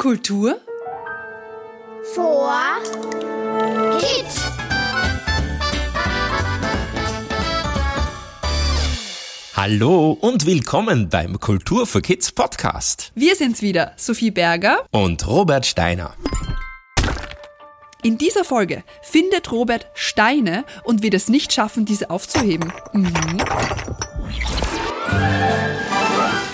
Kultur vor Kids. Hallo und willkommen beim Kultur für Kids Podcast. Wir sind's wieder, Sophie Berger und Robert Steiner. In dieser Folge findet Robert Steine und wird es nicht schaffen, diese aufzuheben. Mhm.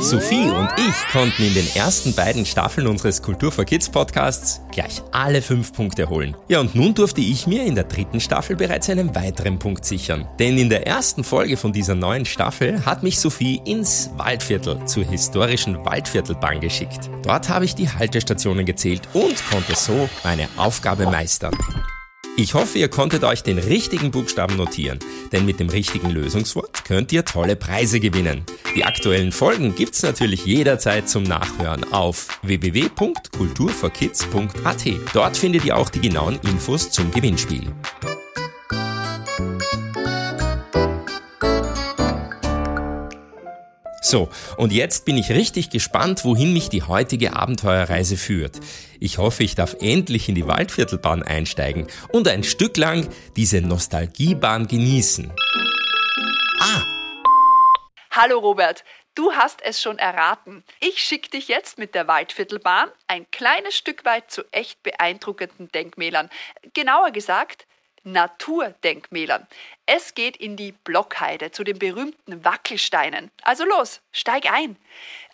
Sophie und ich konnten in den ersten beiden Staffeln unseres Kultur for Kids Podcasts gleich alle fünf Punkte holen. Ja, und nun durfte ich mir in der dritten Staffel bereits einen weiteren Punkt sichern. Denn in der ersten Folge von dieser neuen Staffel hat mich Sophie ins Waldviertel zur historischen Waldviertelbahn geschickt. Dort habe ich die Haltestationen gezählt und konnte so meine Aufgabe meistern. Ich hoffe, ihr konntet euch den richtigen Buchstaben notieren, denn mit dem richtigen Lösungswort könnt ihr tolle Preise gewinnen. Die aktuellen Folgen gibt's natürlich jederzeit zum Nachhören auf www.kulturforkids.at. Dort findet ihr auch die genauen Infos zum Gewinnspiel. So, und jetzt bin ich richtig gespannt, wohin mich die heutige Abenteuerreise führt. Ich hoffe, ich darf endlich in die Waldviertelbahn einsteigen und ein Stück lang diese Nostalgiebahn genießen. Ah! Hallo Robert, du hast es schon erraten. Ich schicke dich jetzt mit der Waldviertelbahn ein kleines Stück weit zu echt beeindruckenden Denkmälern. Genauer gesagt, Naturdenkmälern. Es geht in die Blockheide zu den berühmten Wackelsteinen. Also los, steig ein.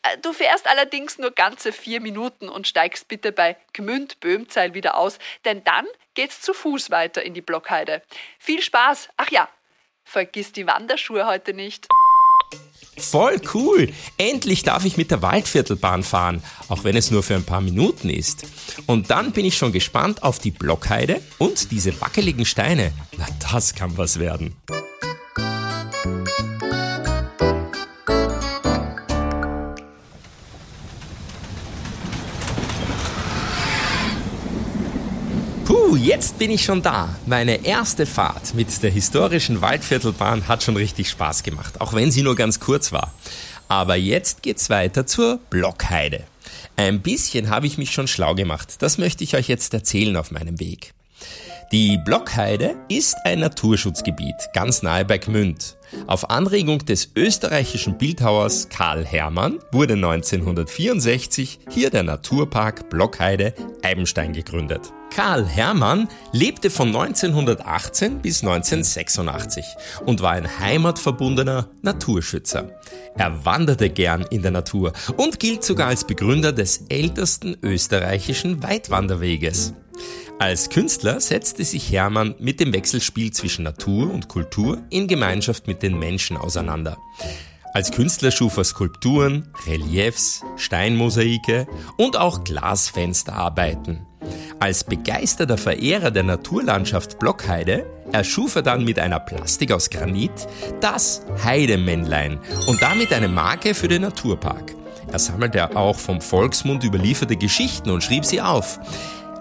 Äh, du fährst allerdings nur ganze vier Minuten und steigst bitte bei Gmünd Böhmzeil wieder aus, denn dann geht's zu Fuß weiter in die Blockheide. Viel Spaß. Ach ja, vergiss die Wanderschuhe heute nicht. Voll cool! Endlich darf ich mit der Waldviertelbahn fahren, auch wenn es nur für ein paar Minuten ist. Und dann bin ich schon gespannt auf die Blockheide und diese wackeligen Steine. Na, das kann was werden. Puh, jetzt bin ich schon da. Meine erste Fahrt mit der historischen Waldviertelbahn hat schon richtig Spaß gemacht, auch wenn sie nur ganz kurz war. Aber jetzt geht's weiter zur Blockheide. Ein bisschen habe ich mich schon schlau gemacht. Das möchte ich euch jetzt erzählen auf meinem Weg. Die Blockheide ist ein Naturschutzgebiet ganz nahe bei Gmünd. Auf Anregung des österreichischen Bildhauers Karl Hermann wurde 1964 hier der Naturpark Blockheide Eibenstein gegründet. Karl Hermann lebte von 1918 bis 1986 und war ein heimatverbundener Naturschützer. Er wanderte gern in der Natur und gilt sogar als Begründer des ältesten österreichischen Weitwanderweges. Als Künstler setzte sich Hermann mit dem Wechselspiel zwischen Natur und Kultur in Gemeinschaft mit den Menschen auseinander. Als Künstler schuf er Skulpturen, Reliefs, Steinmosaike und auch Glasfensterarbeiten. Als begeisterter Verehrer der Naturlandschaft Blockheide erschuf er dann mit einer Plastik aus Granit das Heidemännlein und damit eine Marke für den Naturpark. Er sammelte auch vom Volksmund überlieferte Geschichten und schrieb sie auf.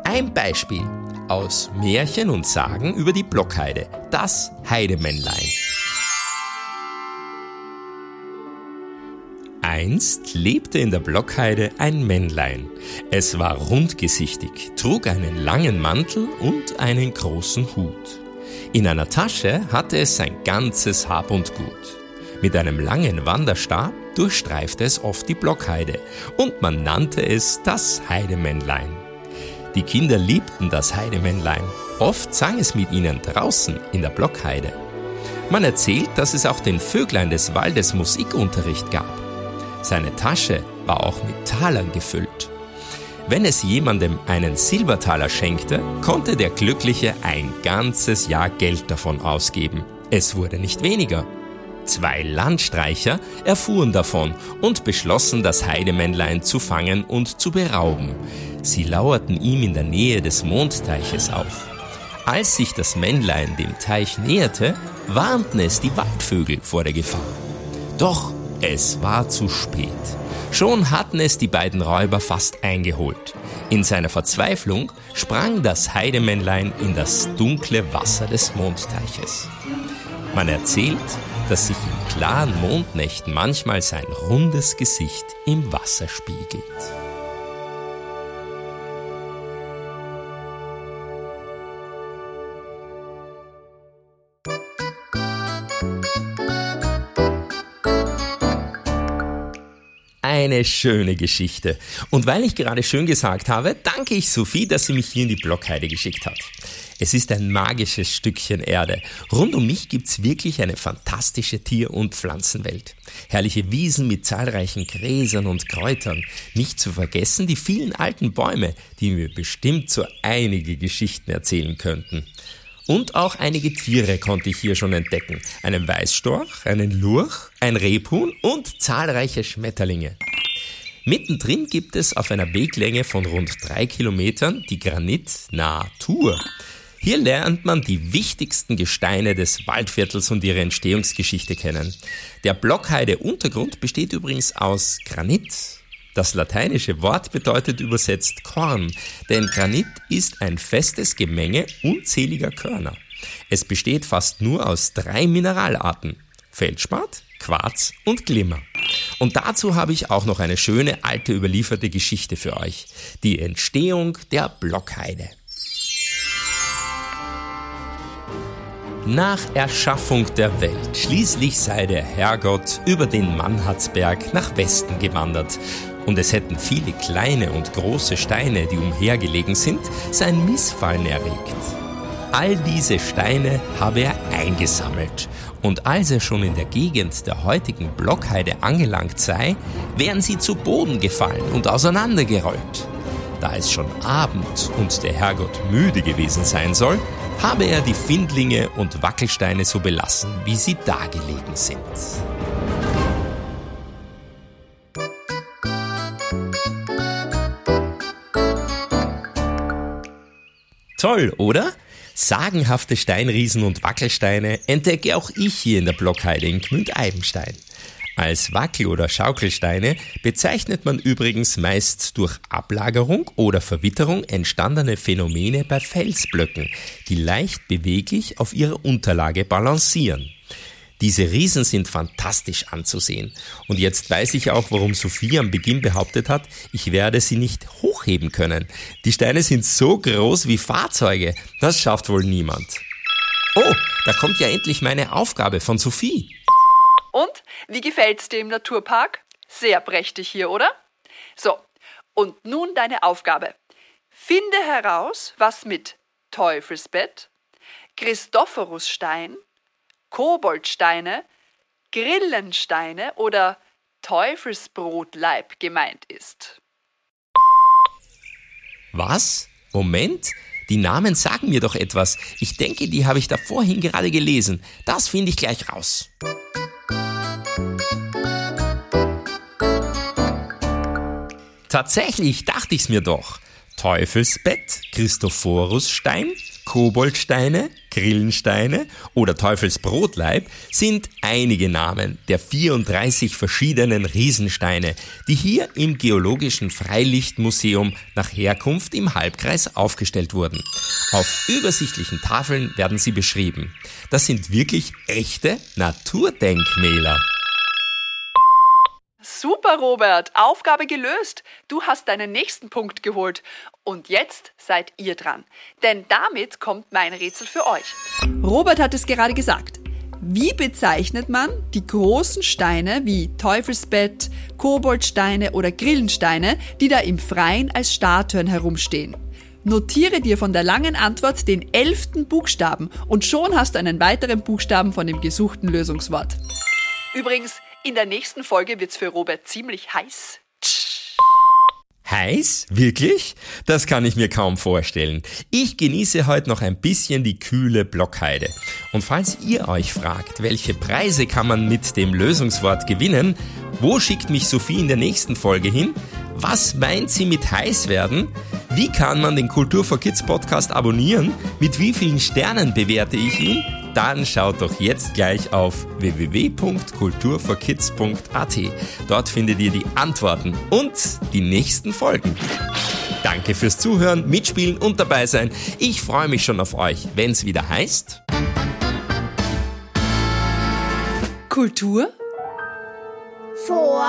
Ein Beispiel aus Märchen und Sagen über die Blockheide, das Heidemännlein. Einst lebte in der Blockheide ein Männlein. Es war rundgesichtig, trug einen langen Mantel und einen großen Hut. In einer Tasche hatte es sein ganzes Hab und Gut. Mit einem langen Wanderstab durchstreifte es oft die Blockheide und man nannte es das Heidemännlein. Die Kinder liebten das Heidemännlein. Oft sang es mit ihnen draußen in der Blockheide. Man erzählt, dass es auch den Vöglein des Waldes Musikunterricht gab. Seine Tasche war auch mit Talern gefüllt. Wenn es jemandem einen Silbertaler schenkte, konnte der Glückliche ein ganzes Jahr Geld davon ausgeben. Es wurde nicht weniger. Zwei Landstreicher erfuhren davon und beschlossen, das Heidemännlein zu fangen und zu berauben. Sie lauerten ihm in der Nähe des Mondteiches auf. Als sich das Männlein dem Teich näherte, warnten es die Waldvögel vor der Gefahr. Doch es war zu spät. Schon hatten es die beiden Räuber fast eingeholt. In seiner Verzweiflung sprang das Heidemännlein in das dunkle Wasser des Mondteiches. Man erzählt, dass sich in klaren Mondnächten manchmal sein rundes Gesicht im Wasser spiegelt. Eine schöne Geschichte. Und weil ich gerade schön gesagt habe, danke ich Sophie, dass sie mich hier in die Blockheide geschickt hat. Es ist ein magisches Stückchen Erde. Rund um mich gibt's wirklich eine fantastische Tier- und Pflanzenwelt. Herrliche Wiesen mit zahlreichen Gräsern und Kräutern. Nicht zu vergessen die vielen alten Bäume, die mir bestimmt so einige Geschichten erzählen könnten. Und auch einige Tiere konnte ich hier schon entdecken. Einen Weißstorch, einen Lurch, ein Rebhuhn und zahlreiche Schmetterlinge. Mittendrin gibt es auf einer Weglänge von rund drei Kilometern die Granit Natur. Hier lernt man die wichtigsten Gesteine des Waldviertels und ihre Entstehungsgeschichte kennen. Der Blockheide Untergrund besteht übrigens aus Granit, das lateinische Wort bedeutet übersetzt Korn, denn Granit ist ein festes Gemenge unzähliger Körner. Es besteht fast nur aus drei Mineralarten. Feldspat, Quarz und Glimmer. Und dazu habe ich auch noch eine schöne alte überlieferte Geschichte für euch. Die Entstehung der Blockheide. Nach Erschaffung der Welt, schließlich sei der Herrgott über den Mannhardsberg nach Westen gewandert und es hätten viele kleine und große Steine, die umhergelegen sind, sein Missfallen erregt. All diese Steine habe er eingesammelt und als er schon in der Gegend der heutigen Blockheide angelangt sei, wären sie zu Boden gefallen und auseinandergerollt. Da es schon Abend und der Herrgott müde gewesen sein soll, habe er die Findlinge und Wackelsteine so belassen, wie sie dagelegen sind. Toll, oder? Sagenhafte Steinriesen und Wackelsteine entdecke auch ich hier in der Blockheide in Gmünd-Eibenstein. Als Wackel- oder Schaukelsteine bezeichnet man übrigens meist durch Ablagerung oder Verwitterung entstandene Phänomene bei Felsblöcken, die leicht beweglich auf ihrer Unterlage balancieren. Diese Riesen sind fantastisch anzusehen. Und jetzt weiß ich auch, warum Sophie am Beginn behauptet hat, ich werde sie nicht hochheben können. Die Steine sind so groß wie Fahrzeuge. Das schafft wohl niemand. Oh, da kommt ja endlich meine Aufgabe von Sophie. Und wie gefällt's dir im Naturpark? Sehr prächtig hier, oder? So, und nun deine Aufgabe. Finde heraus, was mit Teufelsbett, Christophorusstein, Koboldsteine, Grillensteine oder Teufelsbrotleib gemeint ist. Was? Moment? Die Namen sagen mir doch etwas. Ich denke, die habe ich da vorhin gerade gelesen. Das finde ich gleich raus. Tatsächlich dachte ich's mir doch. Teufelsbett, Christophorusstein, Koboldsteine, Grillensteine oder Teufelsbrotleib sind einige Namen der 34 verschiedenen Riesensteine, die hier im Geologischen Freilichtmuseum nach Herkunft im Halbkreis aufgestellt wurden. Auf übersichtlichen Tafeln werden sie beschrieben. Das sind wirklich echte Naturdenkmäler. Super, Robert. Aufgabe gelöst. Du hast deinen nächsten Punkt geholt. Und jetzt seid ihr dran. Denn damit kommt mein Rätsel für euch. Robert hat es gerade gesagt. Wie bezeichnet man die großen Steine wie Teufelsbett, Koboldsteine oder Grillensteine, die da im Freien als Statuen herumstehen? Notiere dir von der langen Antwort den elften Buchstaben und schon hast du einen weiteren Buchstaben von dem gesuchten Lösungswort. Übrigens, in der nächsten Folge wird's für Robert ziemlich heiß. Heiß? Wirklich? Das kann ich mir kaum vorstellen. Ich genieße heute noch ein bisschen die kühle Blockheide. Und falls ihr euch fragt, welche Preise kann man mit dem Lösungswort gewinnen, wo schickt mich Sophie in der nächsten Folge hin? Was meint sie mit heiß werden? Wie kann man den Kultur for Kids Podcast abonnieren? Mit wie vielen Sternen bewerte ich ihn? Dann schaut doch jetzt gleich auf www.kulturforkids.at. Dort findet ihr die Antworten und die nächsten Folgen. Danke fürs Zuhören, Mitspielen und dabei sein. Ich freue mich schon auf euch, wenn es wieder heißt. Kultur vor